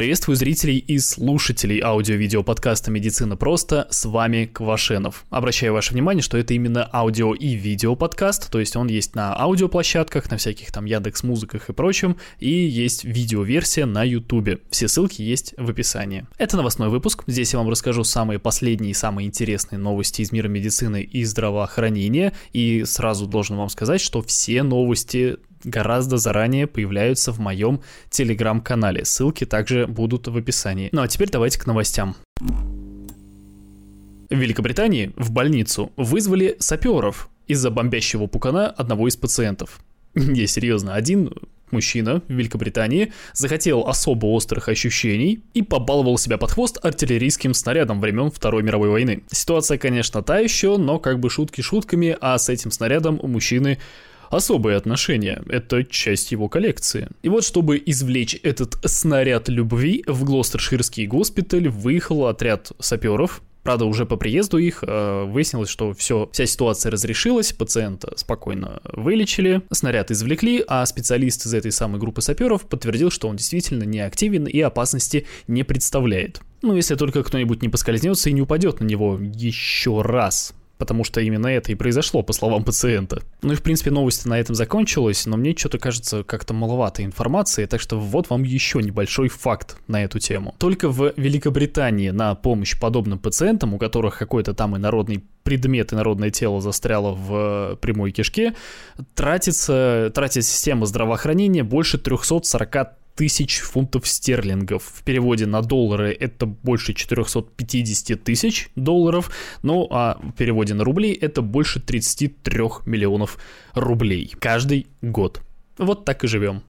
Приветствую зрителей и слушателей аудио-видео подкаста «Медицина просто». С вами Квашенов. Обращаю ваше внимание, что это именно аудио и видео подкаст, то есть он есть на аудиоплощадках, на всяких там Яндекс Музыках и прочем, и есть видеоверсия на Ютубе. Все ссылки есть в описании. Это новостной выпуск. Здесь я вам расскажу самые последние и самые интересные новости из мира медицины и здравоохранения. И сразу должен вам сказать, что все новости гораздо заранее появляются в моем телеграм-канале. Ссылки также будут в описании. Ну а теперь давайте к новостям. В Великобритании в больницу вызвали саперов из-за бомбящего пукана одного из пациентов. Не, серьезно, один мужчина в Великобритании захотел особо острых ощущений и побаловал себя под хвост артиллерийским снарядом времен Второй мировой войны. Ситуация, конечно, та еще, но как бы шутки шутками, а с этим снарядом у мужчины особые отношения, это часть его коллекции. И вот, чтобы извлечь этот снаряд любви, в Глостерширский госпиталь выехал отряд саперов, Правда, уже по приезду их э, выяснилось, что все, вся ситуация разрешилась, пациента спокойно вылечили, снаряд извлекли, а специалист из этой самой группы саперов подтвердил, что он действительно не активен и опасности не представляет. Ну, если только кто-нибудь не поскользнется и не упадет на него еще раз потому что именно это и произошло, по словам пациента. Ну и, в принципе, новость на этом закончилась, но мне что-то кажется как-то маловато информации, так что вот вам еще небольшой факт на эту тему. Только в Великобритании на помощь подобным пациентам, у которых какой-то там инородный предмет, инородное тело застряло в прямой кишке, тратится, тратит система здравоохранения больше 340 тысяч фунтов стерлингов. В переводе на доллары это больше 450 тысяч долларов, ну а в переводе на рубли это больше 33 миллионов рублей каждый год. Вот так и живем.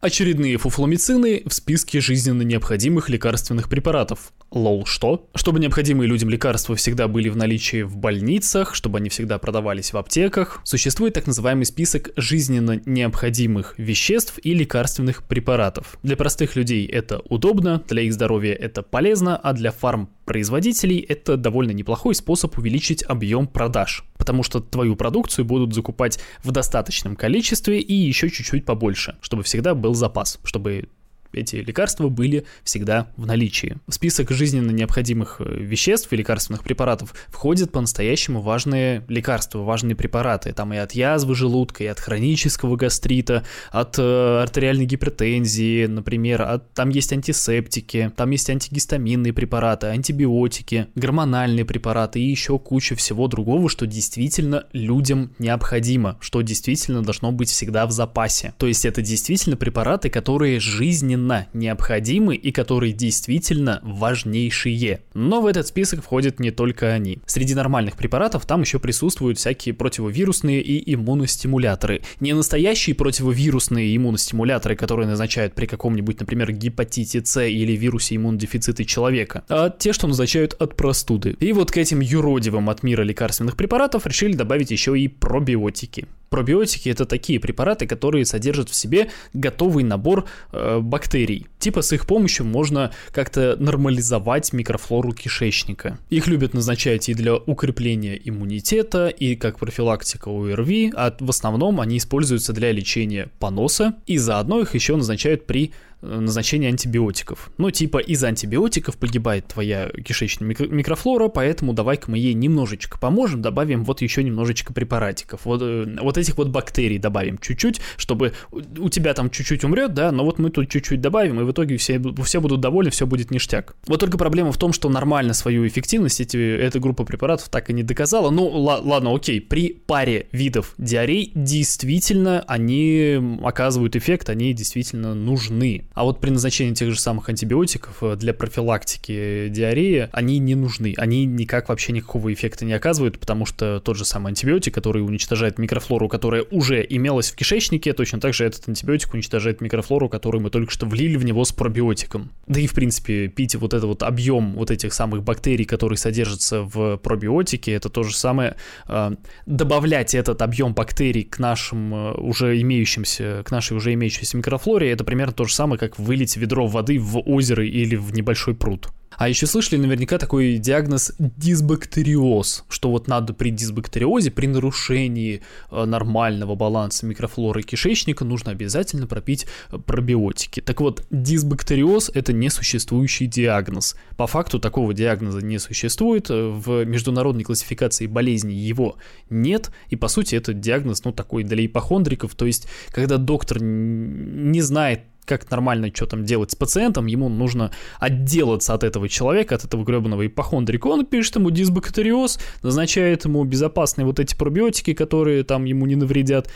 Очередные фуфломицины в списке жизненно необходимых лекарственных препаратов. Лол, что? Чтобы необходимые людям лекарства всегда были в наличии в больницах, чтобы они всегда продавались в аптеках, существует так называемый список жизненно необходимых веществ и лекарственных препаратов. Для простых людей это удобно, для их здоровья это полезно, а для фармпроизводителей это довольно неплохой способ увеличить объем продаж. Потому что твою продукцию будут закупать в достаточном количестве и еще чуть-чуть побольше, чтобы всегда был запас, чтобы эти лекарства были всегда в наличии. В список жизненно необходимых э, веществ и лекарственных препаратов входят по-настоящему важные лекарства, важные препараты. Там и от язвы желудка, и от хронического гастрита, от э, артериальной гипертензии, например, от, там есть антисептики, там есть антигистаминные препараты, антибиотики, гормональные препараты и еще куча всего другого, что действительно людям необходимо, что действительно должно быть всегда в запасе. То есть это действительно препараты, которые жизненно жизненно необходимы и которые действительно важнейшие. Но в этот список входят не только они. Среди нормальных препаратов там еще присутствуют всякие противовирусные и иммуностимуляторы. Не настоящие противовирусные иммуностимуляторы, которые назначают при каком-нибудь, например, гепатите С или вирусе иммунодефицита человека, а те, что назначают от простуды. И вот к этим юродивым от мира лекарственных препаратов решили добавить еще и пробиотики. Пробиотики это такие препараты, которые содержат в себе готовый набор э, бактерий. Типа с их помощью можно как-то нормализовать микрофлору кишечника. Их любят назначать и для укрепления иммунитета, и как профилактика ОРВИ, а в основном они используются для лечения поноса, и заодно их еще назначают при назначение антибиотиков. Ну, типа, из антибиотиков погибает твоя кишечная микро- микрофлора, поэтому давай-ка мы ей немножечко поможем, добавим вот еще немножечко препаратиков. Вот, э, вот этих вот бактерий добавим чуть-чуть, чтобы у тебя там чуть-чуть умрет, да, но вот мы тут чуть-чуть добавим, и в итоге все, все будут довольны, все будет ништяк. Вот только проблема в том, что нормально свою эффективность эти, эта группа препаратов так и не доказала. Ну, л- ладно, окей, при паре видов диарей действительно они оказывают эффект, они действительно нужны. А вот при назначении тех же самых антибиотиков э, для профилактики диареи они не нужны. Они никак вообще никакого эффекта не оказывают, потому что тот же самый антибиотик, который уничтожает микрофлору, которая уже имелась в кишечнике, точно так же этот антибиотик уничтожает микрофлору, которую мы только что влили в него с пробиотиком. Да и в принципе пить вот этот вот объем вот этих самых бактерий, которые содержатся в пробиотике, это то же самое. Э, добавлять этот объем бактерий к нашим э, уже имеющимся, к нашей уже имеющейся микрофлоре, это примерно то же самое, как как вылить ведро воды в озеро или в небольшой пруд. А еще слышали наверняка такой диагноз дисбактериоз, что вот надо при дисбактериозе, при нарушении э, нормального баланса микрофлоры кишечника нужно обязательно пропить э, пробиотики. Так вот, дисбактериоз – это несуществующий диагноз. По факту такого диагноза не существует, э, в международной классификации болезней его нет, и по сути это диагноз, ну, такой для ипохондриков, то есть когда доктор не знает как нормально что там делать с пациентом, ему нужно отделаться от этого человека, от этого гребаного ипохондрика. Он пишет ему дисбактериоз, назначает ему безопасные вот эти пробиотики, которые там ему не навредят.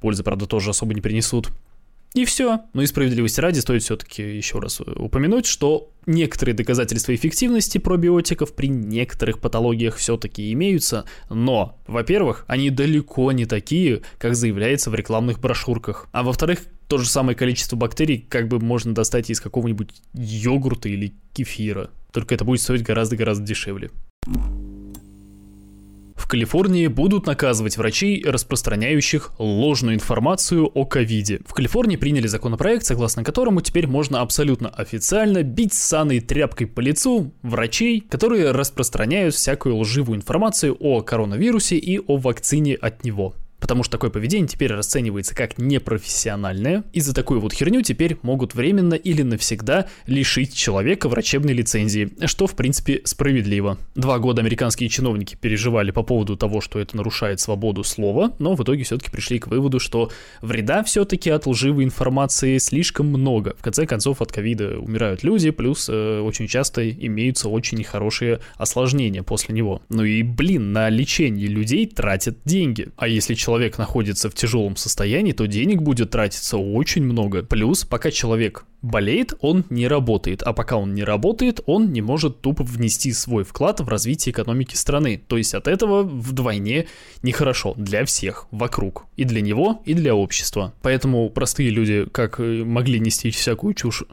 Пользы, правда, тоже особо не принесут. И все. Но и справедливости ради стоит все-таки еще раз упомянуть, что некоторые доказательства эффективности пробиотиков при некоторых патологиях все-таки имеются, но, во-первых, они далеко не такие, как заявляется в рекламных брошюрках, а во-вторых, то же самое количество бактерий как бы можно достать из какого-нибудь йогурта или кефира, только это будет стоить гораздо-гораздо дешевле. В Калифорнии будут наказывать врачей, распространяющих ложную информацию о ковиде. В Калифорнии приняли законопроект, согласно которому теперь можно абсолютно официально бить ссаной тряпкой по лицу врачей, которые распространяют всякую лживую информацию о коронавирусе и о вакцине от него потому что такое поведение теперь расценивается как непрофессиональное, и за такую вот херню теперь могут временно или навсегда лишить человека врачебной лицензии, что в принципе справедливо. Два года американские чиновники переживали по поводу того, что это нарушает свободу слова, но в итоге все-таки пришли к выводу, что вреда все-таки от лживой информации слишком много. В конце концов от ковида умирают люди, плюс э, очень часто имеются очень хорошие осложнения после него. Ну и блин, на лечение людей тратят деньги. А если человек человек находится в тяжелом состоянии, то денег будет тратиться очень много. Плюс, пока человек болеет, он не работает, а пока он не работает, он не может тупо внести свой вклад в развитие экономики страны. То есть от этого вдвойне нехорошо для всех вокруг. И для него, и для общества. Поэтому простые люди как могли нести всякую чушь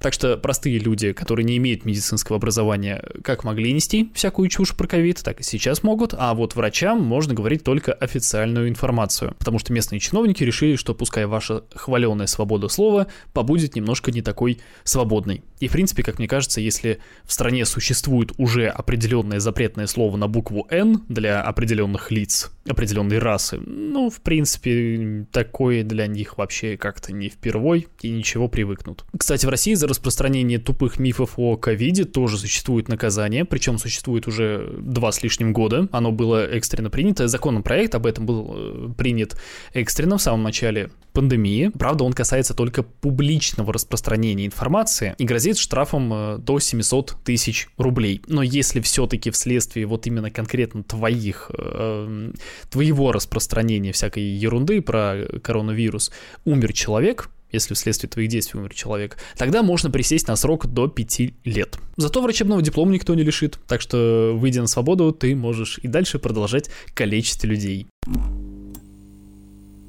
так что простые люди, которые не имеют медицинского образования, как могли нести всякую чушь про ковид, так и сейчас могут, а вот врачам можно говорить только официальную информацию, потому что местные чиновники решили, что пускай ваша хваленая свобода слова побудет немножко не такой свободной. И в принципе, как мне кажется, если в стране существует уже определенное запретное слово на букву «Н» для определенных лиц, определенной расы, ну, в принципе, такое для них вообще как-то не впервой и ничего привыкнут. Кстати, в России за распространение тупых мифов о ковиде тоже существует наказание, причем существует уже два с лишним года. Оно было экстренно принято. Законопроект об этом был э, принят экстренно в самом начале пандемии. Правда, он касается только публичного распространения информации и грозит штрафом э, до 700 тысяч рублей. Но если все-таки вследствие вот именно конкретно твоих, э, твоего распространения всякой ерунды про коронавирус умер человек, если вследствие твоих действий умер человек, тогда можно присесть на срок до 5 лет. Зато врачебного диплома никто не лишит, так что, выйдя на свободу, ты можешь и дальше продолжать калечить людей.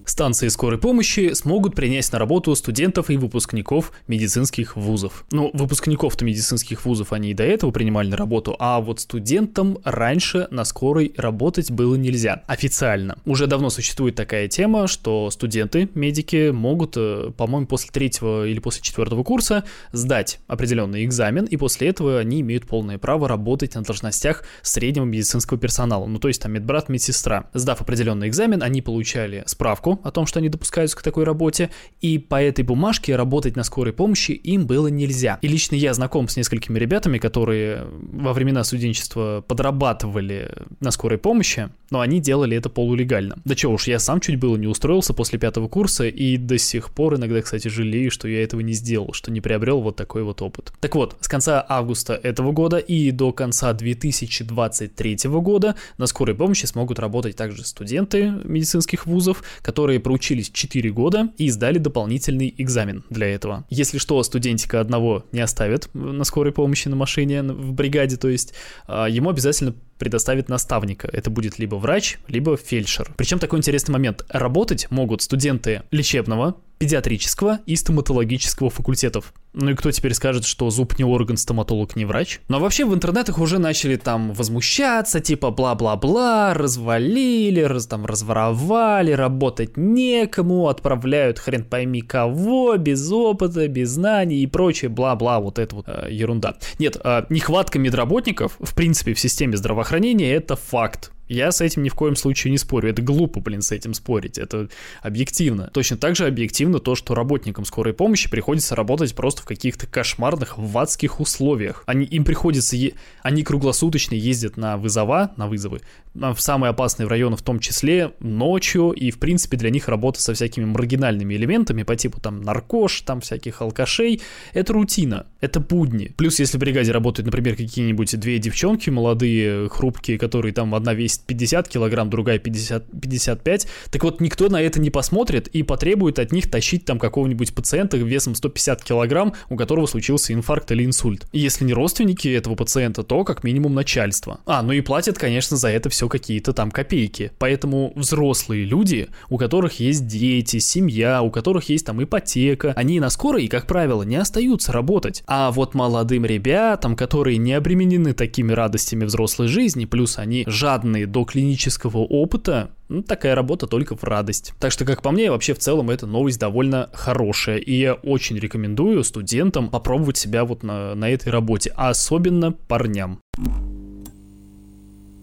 Станции скорой помощи смогут принять на работу студентов и выпускников медицинских вузов. Ну, выпускников-то медицинских вузов они и до этого принимали на работу, а вот студентам раньше на скорой работать было нельзя. Официально. Уже давно существует такая тема, что студенты, медики могут, э, по-моему, после третьего или после четвертого курса сдать определенный экзамен, и после этого они имеют полное право работать на должностях среднего медицинского персонала. Ну, то есть там медбрат, медсестра. Сдав определенный экзамен, они получали справку о том, что они допускаются к такой работе, и по этой бумажке работать на скорой помощи им было нельзя. И лично я знаком с несколькими ребятами, которые во времена студенчества подрабатывали на скорой помощи, но они делали это полулегально. Да чего уж, я сам чуть было не устроился после пятого курса, и до сих пор иногда, кстати, жалею, что я этого не сделал, что не приобрел вот такой вот опыт. Так вот, с конца августа этого года и до конца 2023 года на скорой помощи смогут работать также студенты медицинских вузов, которые которые проучились 4 года и сдали дополнительный экзамен для этого. Если что, студентика одного не оставят на скорой помощи на машине, в бригаде, то есть а, ему обязательно предоставит наставника. Это будет либо врач, либо фельдшер. Причем такой интересный момент. Работать могут студенты лечебного, педиатрического и стоматологического факультетов. Ну и кто теперь скажет, что зуб не орган, стоматолог не врач? Но вообще в интернетах уже начали там возмущаться, типа бла-бла-бла, развалили, раз, там разворовали, работать некому, отправляют хрен пойми кого, без опыта, без знаний и прочее, бла-бла, вот это вот э, ерунда. Нет, э, нехватка медработников, в принципе, в системе здравоохранения это факт. Я с этим ни в коем случае не спорю. Это глупо, блин, с этим спорить. Это объективно. Точно так же объективно то, что работникам скорой помощи приходится работать просто в каких-то кошмарных, ватских условиях. Они, им приходится... Е... Они круглосуточно ездят на вызова, на вызовы, в самые опасные районы в том числе, ночью, и, в принципе, для них работа со всякими маргинальными элементами по типу там наркош, там всяких алкашей, это рутина, это будни. Плюс, если в бригаде работают, например, какие-нибудь две девчонки молодые, хрупкие, которые там одна весит 50 килограмм, другая 50, 55. Так вот, никто на это не посмотрит и потребует от них тащить там какого-нибудь пациента весом 150 килограмм, у которого случился инфаркт или инсульт. И если не родственники этого пациента, то как минимум начальство. А, ну и платят, конечно, за это все какие-то там копейки. Поэтому взрослые люди, у которых есть дети, семья, у которых есть там ипотека, они на скорой, как правило, не остаются работать. А вот молодым ребятам, которые не обременены такими радостями взрослой жизни, плюс они жадные до клинического опыта, ну, такая работа только в радость. Так что, как по мне, вообще в целом эта новость довольно хорошая. И я очень рекомендую студентам попробовать себя вот на, на этой работе, а особенно парням.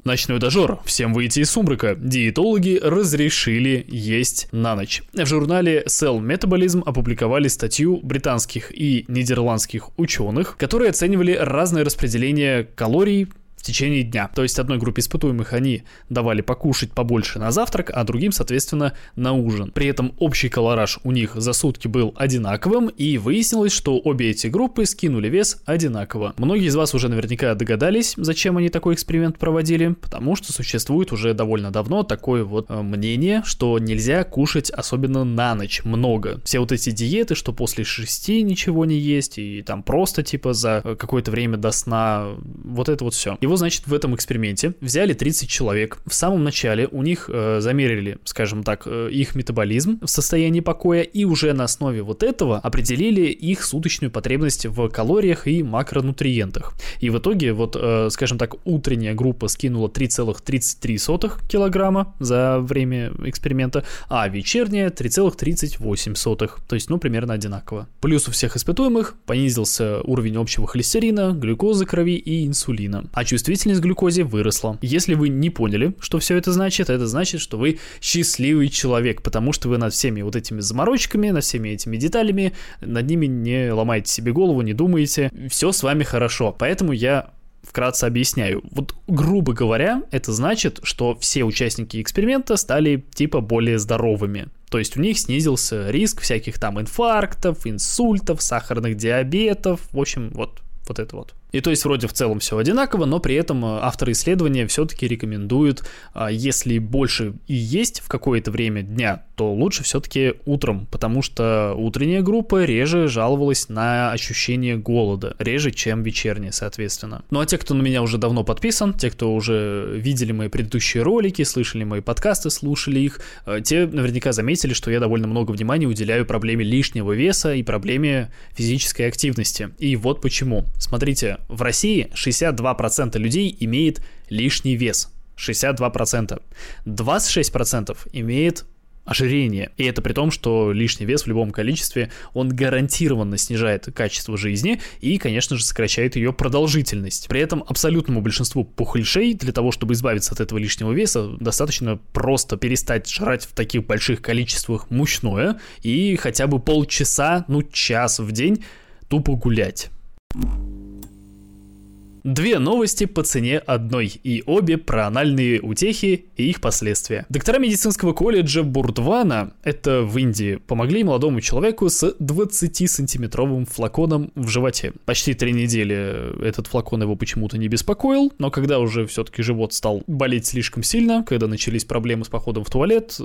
Ночной дожор. Всем выйти из сумрака. Диетологи разрешили есть на ночь. В журнале Cell Metabolism опубликовали статью британских и нидерландских ученых, которые оценивали разное распределение калорий в течение дня. То есть одной группе испытуемых они давали покушать побольше на завтрак, а другим, соответственно, на ужин. При этом общий колораж у них за сутки был одинаковым, и выяснилось, что обе эти группы скинули вес одинаково. Многие из вас уже наверняка догадались, зачем они такой эксперимент проводили, потому что существует уже довольно давно такое вот э, мнение, что нельзя кушать особенно на ночь много. Все вот эти диеты, что после шести ничего не есть, и там просто типа за э, какое-то время до сна, вот это вот все. И его, значит, в этом эксперименте взяли 30 человек. В самом начале у них э, замерили, скажем так, э, их метаболизм в состоянии покоя, и уже на основе вот этого определили их суточную потребность в калориях и макронутриентах. И в итоге, вот, э, скажем так, утренняя группа скинула 3,33 килограмма за время эксперимента, а вечерняя 3,38. То есть, ну, примерно одинаково. Плюс у всех испытуемых понизился уровень общего холестерина, глюкозы крови и инсулина. А чувствительность к глюкозе выросла. Если вы не поняли, что все это значит, это значит, что вы счастливый человек, потому что вы над всеми вот этими заморочками, над всеми этими деталями, над ними не ломаете себе голову, не думаете, все с вами хорошо. Поэтому я вкратце объясняю. Вот, грубо говоря, это значит, что все участники эксперимента стали типа более здоровыми. То есть у них снизился риск всяких там инфарктов, инсультов, сахарных диабетов, в общем, вот, вот это вот. И то есть вроде в целом все одинаково, но при этом э, авторы исследования все-таки рекомендуют, а, если больше и есть в какое-то время дня, то лучше все-таки утром, потому что утренняя группа реже жаловалась на ощущение голода, реже, чем вечерняя, соответственно. Ну а те, кто на меня уже давно подписан, те, кто уже видели мои предыдущие ролики, слышали мои подкасты, слушали их, э, те наверняка заметили, что я довольно много внимания уделяю проблеме лишнего веса и проблеме физической активности. И вот почему. Смотрите, в России 62% людей имеет лишний вес. 62%. 26% имеет ожирение. И это при том, что лишний вес в любом количестве, он гарантированно снижает качество жизни и, конечно же, сокращает ее продолжительность. При этом абсолютному большинству пухлишей для того, чтобы избавиться от этого лишнего веса, достаточно просто перестать жрать в таких больших количествах мучное и хотя бы полчаса, ну час в день тупо гулять. Две новости по цене одной, и обе про анальные утехи и их последствия. Доктора медицинского колледжа Бурдвана, это в Индии, помогли молодому человеку с 20-сантиметровым флаконом в животе. Почти три недели этот флакон его почему-то не беспокоил, но когда уже все-таки живот стал болеть слишком сильно, когда начались проблемы с походом в туалет,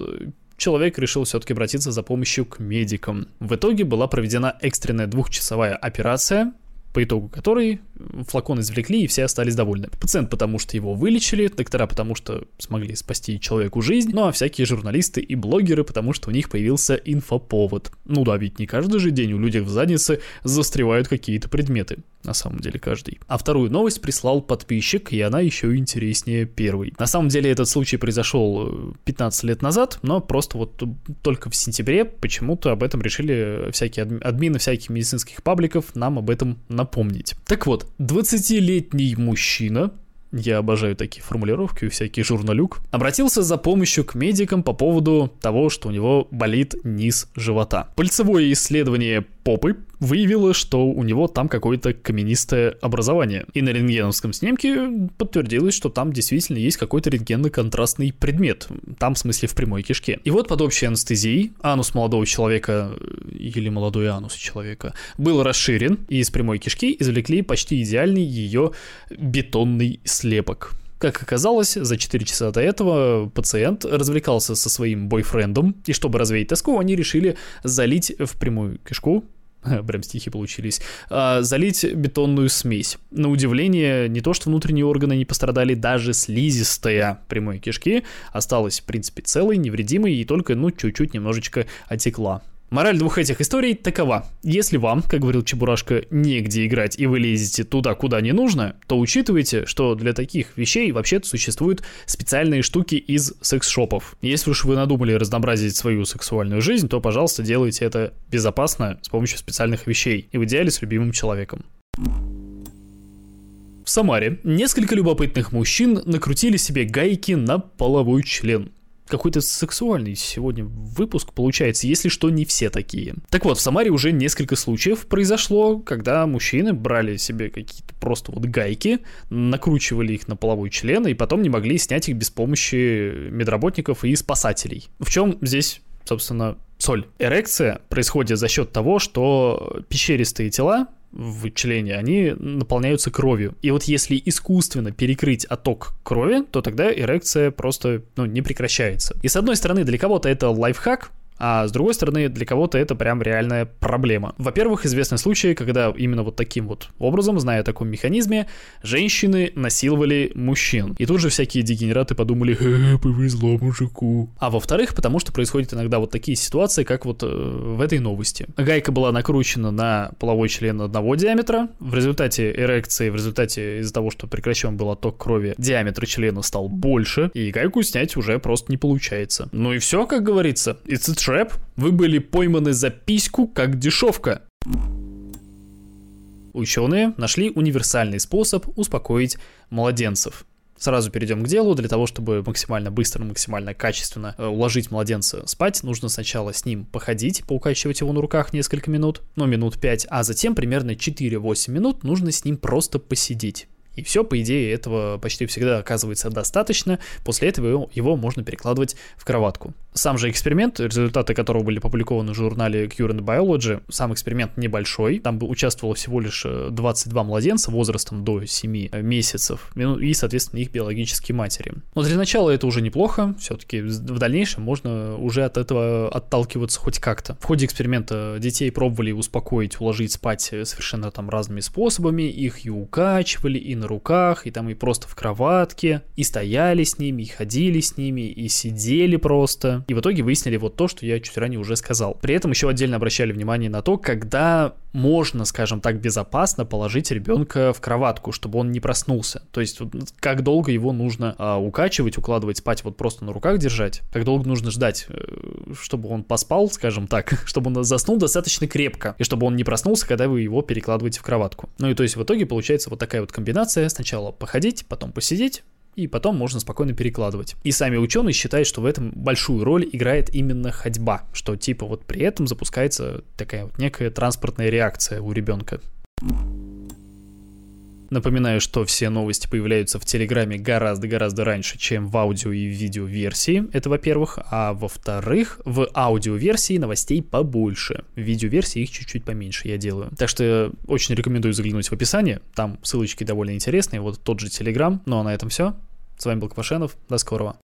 человек решил все-таки обратиться за помощью к медикам. В итоге была проведена экстренная двухчасовая операция, по итогу которой флакон извлекли, и все остались довольны. Пациент потому что его вылечили, доктора потому что смогли спасти человеку жизнь, ну а всякие журналисты и блогеры потому что у них появился инфоповод. Ну да, ведь не каждый же день у людей в заднице застревают какие-то предметы на самом деле каждый. А вторую новость прислал подписчик, и она еще интереснее первой. На самом деле этот случай произошел 15 э, лет назад, но просто вот только в сентябре почему-то об этом решили всякие админы всяких медицинских пабликов нам об этом напомнить. Так вот, 20-летний мужчина я обожаю такие формулировки, всякий журналюк, обратился за помощью к медикам по поводу того, что у него болит низ живота. Пальцевое исследование попы выявило, что у него там какое-то каменистое образование. И на рентгеновском снимке подтвердилось, что там действительно есть какой-то рентгенно-контрастный предмет. Там, в смысле, в прямой кишке. И вот под общей анестезией анус молодого человека, или молодой анус человека, был расширен, и из прямой кишки извлекли почти идеальный ее бетонный слепок. Как оказалось, за 4 часа до этого пациент развлекался со своим бойфрендом, и чтобы развеять тоску, они решили залить в прямую кишку прям стихи получились, а, залить бетонную смесь. На удивление, не то что внутренние органы не пострадали, даже слизистая прямой кишки осталась, в принципе, целой, невредимой и только, ну, чуть-чуть немножечко отекла. Мораль двух этих историй такова. Если вам, как говорил Чебурашка, негде играть и вы лезете туда, куда не нужно, то учитывайте, что для таких вещей вообще-то существуют специальные штуки из секс-шопов. Если уж вы надумали разнообразить свою сексуальную жизнь, то, пожалуйста, делайте это безопасно с помощью специальных вещей и в идеале с любимым человеком. В Самаре несколько любопытных мужчин накрутили себе гайки на половой член какой-то сексуальный сегодня выпуск получается, если что, не все такие. Так вот, в Самаре уже несколько случаев произошло, когда мужчины брали себе какие-то просто вот гайки, накручивали их на половой член, и потом не могли снять их без помощи медработников и спасателей. В чем здесь собственно, соль. Эрекция происходит за счет того, что пещеристые тела в члене, они наполняются кровью. И вот если искусственно перекрыть отток крови, то тогда эрекция просто ну, не прекращается. И с одной стороны, для кого-то это лайфхак, а с другой стороны, для кого-то это прям реальная проблема. Во-первых, известны случаи, когда именно вот таким вот образом, зная о таком механизме, женщины насиловали мужчин. И тут же всякие дегенераты подумали, э, повезло мужику. А во-вторых, потому что происходят иногда вот такие ситуации, как вот э, в этой новости. Гайка была накручена на половой член одного диаметра, в результате эрекции, в результате из-за того, что прекращен был отток крови, диаметр члена стал больше, и гайку снять уже просто не получается. Ну и все, как говорится. It's trap. Вы были пойманы за письку, как дешевка. Ученые нашли универсальный способ успокоить младенцев. Сразу перейдем к делу. Для того, чтобы максимально быстро, максимально качественно э, уложить младенца спать, нужно сначала с ним походить, поукачивать его на руках несколько минут, ну, минут 5, а затем примерно 4-8 минут нужно с ним просто посидеть. И все, по идее, этого почти всегда оказывается достаточно. После этого его, его можно перекладывать в кроватку. Сам же эксперимент, результаты которого были опубликованы в журнале Current Biology, сам эксперимент небольшой. Там бы участвовало всего лишь 22 э, младенца возрастом до 7 э, месяцев ну, и, соответственно, их биологические матери. Но для начала это уже неплохо. Все-таки в дальнейшем можно уже от этого отталкиваться хоть как-то. В ходе эксперимента детей пробовали успокоить, уложить спать э, совершенно там разными способами. Их и укачивали, и на руках, и там и просто в кроватке, и стояли с ними, и ходили с ними, и сидели просто. И в итоге выяснили вот то, что я чуть ранее уже сказал. При этом еще отдельно обращали внимание на то, когда можно, скажем так, безопасно положить ребенка в кроватку, чтобы он не проснулся. То есть, как долго его нужно а, укачивать, укладывать спать, вот просто на руках держать, как долго нужно ждать, э, чтобы он поспал, скажем так, чтобы он заснул достаточно крепко, и чтобы он не проснулся, когда вы его перекладываете в кроватку. Ну и то есть в итоге получается вот такая вот комбинация, сначала походить, потом посидеть, и потом можно спокойно перекладывать. И сами ученые считают, что в этом большую роль играет именно ходьба, что типа вот при этом запускается такая вот некая транспортная реакция у ребенка. Напоминаю, что все новости появляются в Телеграме гораздо-гораздо раньше, чем в аудио и видеоверсии. Это во-первых. А во-вторых, в аудиоверсии новостей побольше. В видеоверсии их чуть-чуть поменьше я делаю. Так что очень рекомендую заглянуть в описание. Там ссылочки довольно интересные. Вот тот же Телеграм. Ну а на этом все. С вами был Квашенов. До скорого.